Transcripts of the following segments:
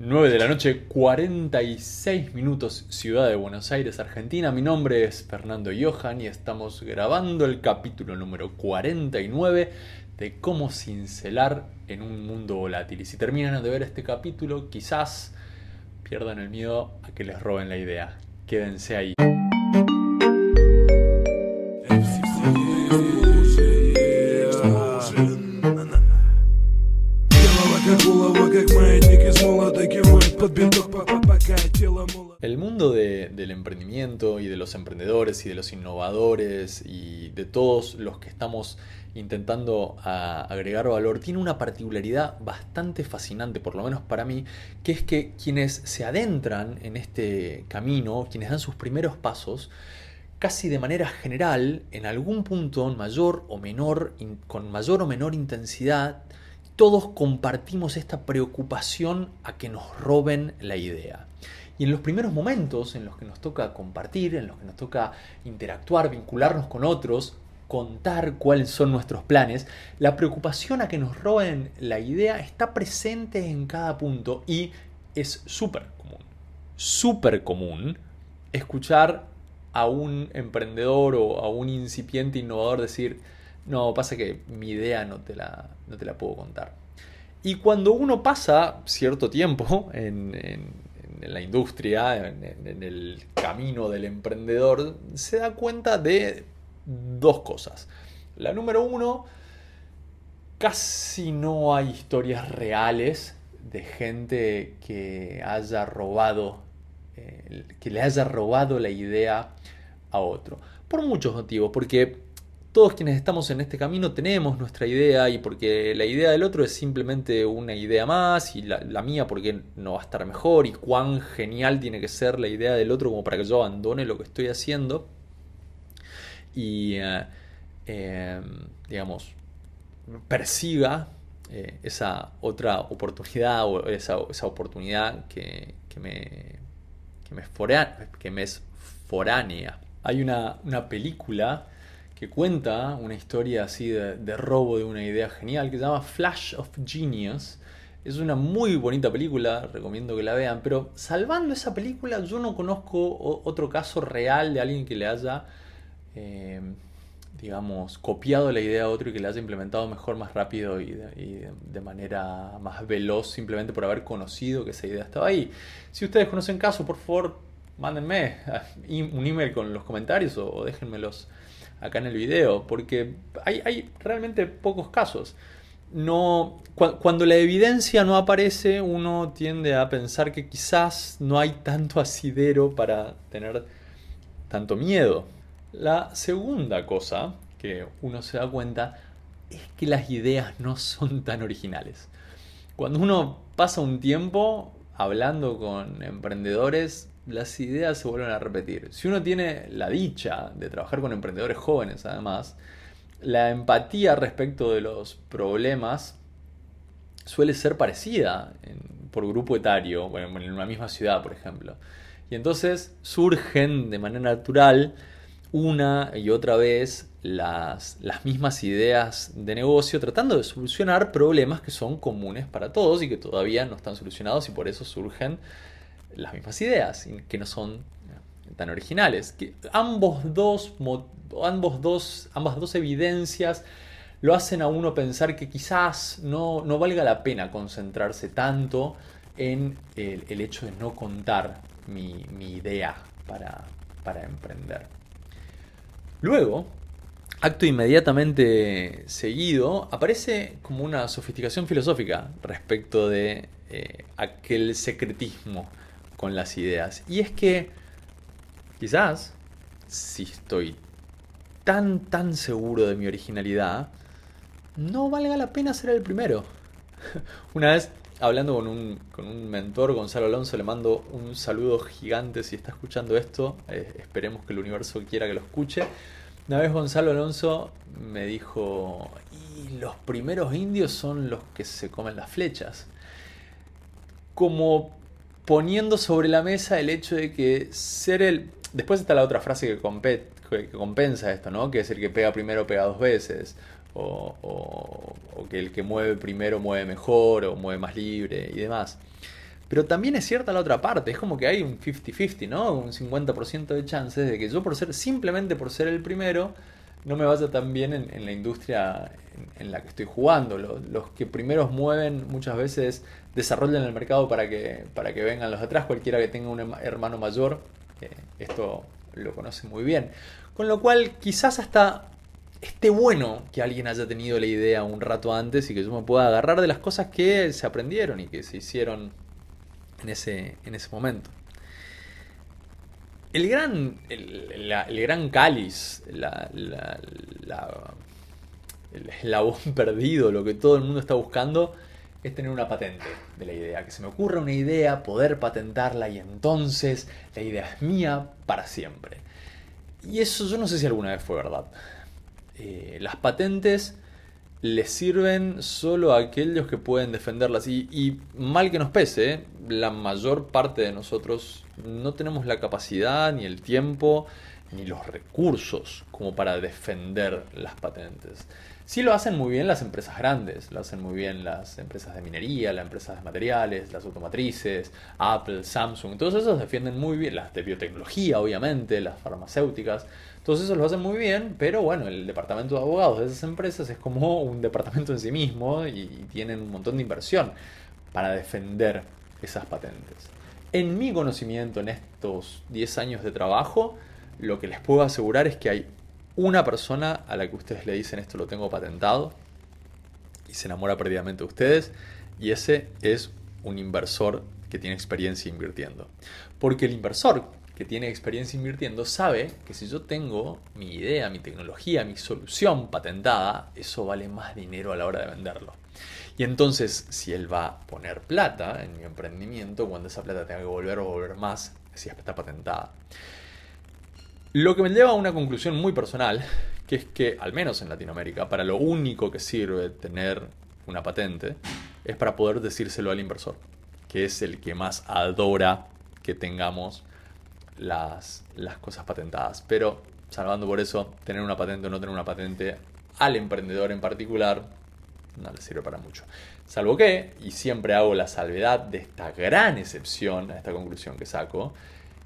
9 de la noche, 46 minutos, Ciudad de Buenos Aires, Argentina. Mi nombre es Fernando Johan y estamos grabando el capítulo número 49 de cómo cincelar en un mundo volátil. Y si terminan de ver este capítulo, quizás pierdan el miedo a que les roben la idea. Quédense ahí. Y de los innovadores y de todos los que estamos intentando agregar valor tiene una particularidad bastante fascinante, por lo menos para mí, que es que quienes se adentran en este camino, quienes dan sus primeros pasos, casi de manera general, en algún punto mayor o menor, con mayor o menor intensidad, todos compartimos esta preocupación a que nos roben la idea. Y en los primeros momentos en los que nos toca compartir, en los que nos toca interactuar, vincularnos con otros, contar cuáles son nuestros planes, la preocupación a que nos roben la idea está presente en cada punto y es súper común, súper común escuchar a un emprendedor o a un incipiente innovador decir, no, pasa que mi idea no te la, no te la puedo contar. Y cuando uno pasa cierto tiempo en, la industria, en, el camino del emprendedor, se da cuenta de dos cosas. La número uno, casi no hay historias reales de gente que haya robado, eh, que le haya robado la idea a otro. Por muchos motivos, porque todos quienes estamos en este camino tenemos nuestra idea y porque la idea del otro es simplemente una idea más y la, mía porque no va a estar mejor y cuán genial tiene que ser la idea del otro como para que yo abandone lo que estoy haciendo y eh, em, digamos persiga eh, esa otra oportunidad o esa, oportunidad que, me, que, me, que me es foránea. Hay una, una película que cuenta una historia así de, robo de una idea genial que se llama Flash of Genius. Es una muy bonita película, recomiendo que la vean, pero salvando esa película yo no conozco otro caso real de alguien que le haya, eh, digamos, copiado la idea a otro y que le haya implementado mejor, más rápido y de, manera más veloz simplemente por haber conocido que esa idea estaba ahí. Si ustedes conocen caso, por favor, mándenme un email con los comentarios o déjenmelos acá en el video, porque hay, realmente pocos casos. No, cuando la evidencia no aparece, uno tiende a pensar que quizás no hay tanto asidero para tener tanto miedo. La segunda cosa que uno se da cuenta es que las ideas no son tan originales. Cuando uno pasa un tiempo hablando con emprendedores, las ideas se vuelven a repetir. Si uno tiene la dicha de trabajar con emprendedores jóvenes, además, la empatía respecto de los problemas suele ser parecida por grupo etario, bueno, en una misma ciudad, por ejemplo. Y entonces surgen de manera natural una y otra vez las, las, mismas ideas de negocio tratando de solucionar problemas que son comunes para todos y que todavía no están solucionados y por eso surgen las mismas ideas, que no son tan originales. Que ambos dos, ambos dos, ambas dos evidencias lo hacen a uno pensar que quizás no, no valga la pena concentrarse tanto en el, hecho de no contar mi, idea para, para emprender. Luego, acto inmediatamente seguido, aparece como una sofisticación filosófica respecto de eh, aquel secretismo con las ideas. Y es que quizás, si estoy tan, tan seguro de mi originalidad, no valga la pena ser el primero. Una vez, hablando con un, con un mentor, Gonzalo Alonso, le mando un saludo gigante si está escuchando esto. Eh, esperemos que el universo quiera que lo escuche. Una vez Gonzalo Alonso me dijo, y los primeros indios son los que se comen las flechas. Como poniendo sobre la mesa el hecho de que ser el... Después está la otra frase que, que compensa esto, ¿no? Que es el que pega primero pega dos veces. O, o, que el que mueve primero mueve mejor o mueve más libre y demás. Pero también es cierta la otra parte, es como que hay un 50-50, ¿no? Un 50% de chances de que yo por ser, simplemente por ser el primero, no me vaya tan bien en, la industria en, la que estoy jugando. Los, que primeros mueven muchas veces desarrollan el mercado para que, para que vengan los de atrás, cualquiera que tenga un hermano mayor, eh, esto lo conoce muy bien. Con lo cual quizás hasta esté bueno que alguien haya tenido la idea un rato antes y que yo me pueda agarrar de las cosas que se aprendieron y que se hicieron en ese, en ese momento. El gran, el, gran cáliz, la, la, el eslabón perdido, lo que todo el mundo está buscando, es tener una patente de la idea. Que se me ocurra una idea, poder patentarla y entonces la idea es mía para siempre. Y eso yo no sé si alguna vez fue verdad. Eh, las patentes les sirven solo a aquellos que pueden defenderlas. Y, mal que nos pese, la mayor parte de nosotros no tenemos la capacidad, ni el tiempo, ni los recursos como para defender las patentes. Sí lo hacen muy bien las empresas grandes, lo hacen muy bien las empresas de minería, las empresas de materiales, las automatrices, Apple, Samsung, todos esos defienden muy bien, las de biotecnología obviamente, las farmacéuticas, todos esos lo hacen muy bien, pero bueno, el departamento de abogados de esas empresas es como un departamento en sí mismo y, tienen un montón de inversión para defender esas patentes. En mi conocimiento, en estos 10 años de trabajo, lo que les puedo asegurar es que hay una persona a la que ustedes le dicen esto lo tengo patentado y se enamora perdidamente de ustedes y ese es un inversor que tiene experiencia invirtiendo. Porque el inversor que tiene experiencia invirtiendo sabe que si yo tengo mi idea, mi tecnología, mi solución patentada, eso vale más dinero a la hora de venderlo. Y entonces, si él va a poner plata en mi emprendimiento, cuando esa plata tenga que volver o volver más, si está patentada. Lo que me lleva a una conclusión muy personal, que es que, al menos en Latinoamérica, para lo único que sirve tener una patente es para poder decírselo al inversor, que es el que más adora que tengamos las, las cosas patentadas. Pero, salvando por eso, tener una patente o no tener una patente al emprendedor en particular no le sirve para mucho. Salvo que, y siempre hago la salvedad de esta gran excepción a esta conclusión que saco,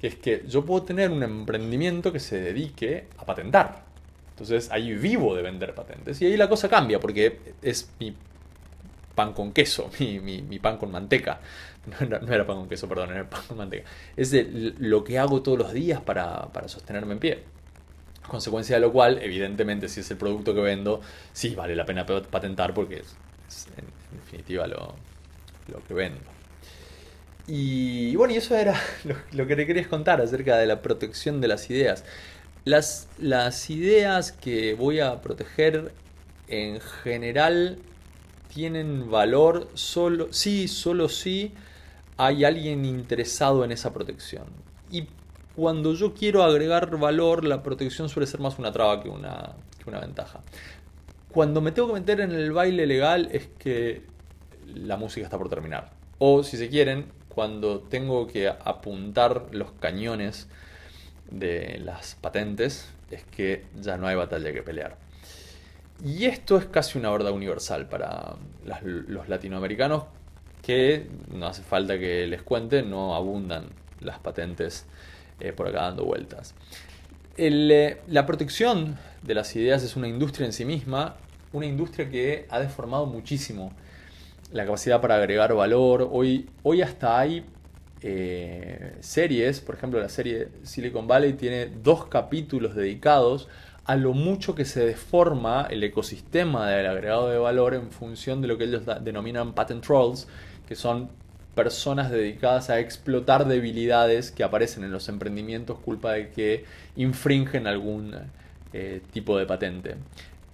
que es que yo puedo tener un emprendimiento que se dedique a patentar. Entonces ahí vivo de vender patentes. Y ahí la cosa cambia porque es mi pan con queso, mi, pan con manteca. No era, pan con queso, perdón, era pan con manteca. Es de lo que hago todos los días para, sostenerme en pie. Consecuencia de lo cual, evidentemente, si es el producto que vendo, sí vale la pena patentar porque es, en, definitiva lo, lo que vendo. Y bueno, y eso era lo, que te querías contar acerca de la protección de las ideas. Las, las ideas que voy a proteger en general tienen valor solo, sí, solo si hay alguien interesado en esa protección. Y cuando yo quiero agregar valor, la protección suele ser más una traba que una, que una ventaja. Cuando me tengo que meter en el baile legal es que la música está por terminar. O si se quieren, cuando tengo que apuntar los cañones de las patentes, es que ya no hay batalla que pelear. Y esto es casi una verdad universal para los latinoamericanos que no hace falta que les cuente, no abundan las patentes eh, por acá dando vueltas. Eh, la protección de las ideas es una industria en sí misma, una industria que ha deformado muchísimo la capacidad para agregar valor. Hoy, hoy hasta hay eh, series, por ejemplo la serie Silicon Valley tiene dos capítulos dedicados a lo mucho que se deforma el ecosistema del agregado de valor en función de lo que ellos denominan patent trolls, que son personas dedicadas a explotar debilidades que aparecen en los emprendimientos culpa de que infringen algún eh, tipo de patente.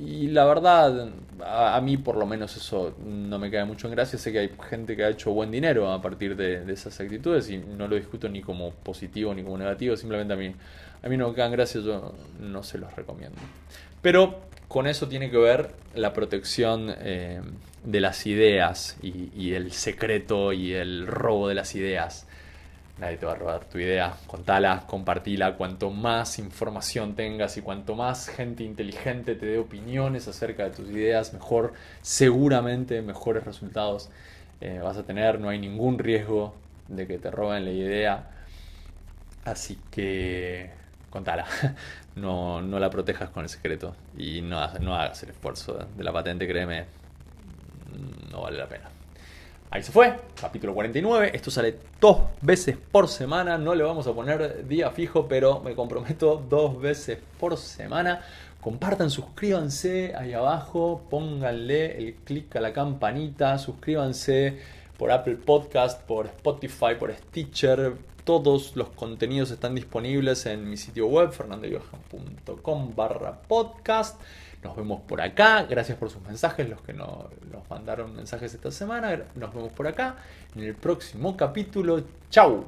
Y la verdad, a, mí por lo menos eso no me cae mucho en gracia. Sé que hay gente que ha hecho buen dinero a partir de, esas actitudes y no lo discuto ni como positivo ni como negativo. Simplemente a mí, a mí no me caen gracia, yo no se los recomiendo. Pero con eso tiene que ver la protección eh, de las ideas y el secreto y el robo de las ideas. Nadie te va a robar tu idea. Contala, compartila. Cuanto más información tengas y cuanto más gente inteligente te dé opiniones acerca de tus ideas, mejor, seguramente mejores resultados eh, vas a tener. No hay ningún riesgo de que te roben la idea. Así que contala. No, no la protejas con el secreto. Y no, no hagas el esfuerzo de la patente, créeme. No vale la pena. Ahí se fue, capítulo 49. Esto sale dos veces por semana. No le vamos a poner día fijo, pero me comprometo dos veces por semana. Compartan, suscríbanse ahí abajo, pónganle el clic a la campanita, suscríbanse por Apple Podcast, por Spotify, por Stitcher. Todos los contenidos están disponibles en mi sitio web, fernandoyohan.com barra podcast. Nos vemos por acá. Gracias por sus mensajes, los que nos, mandaron mensajes esta semana. Nos vemos por acá en el próximo capítulo. Chau.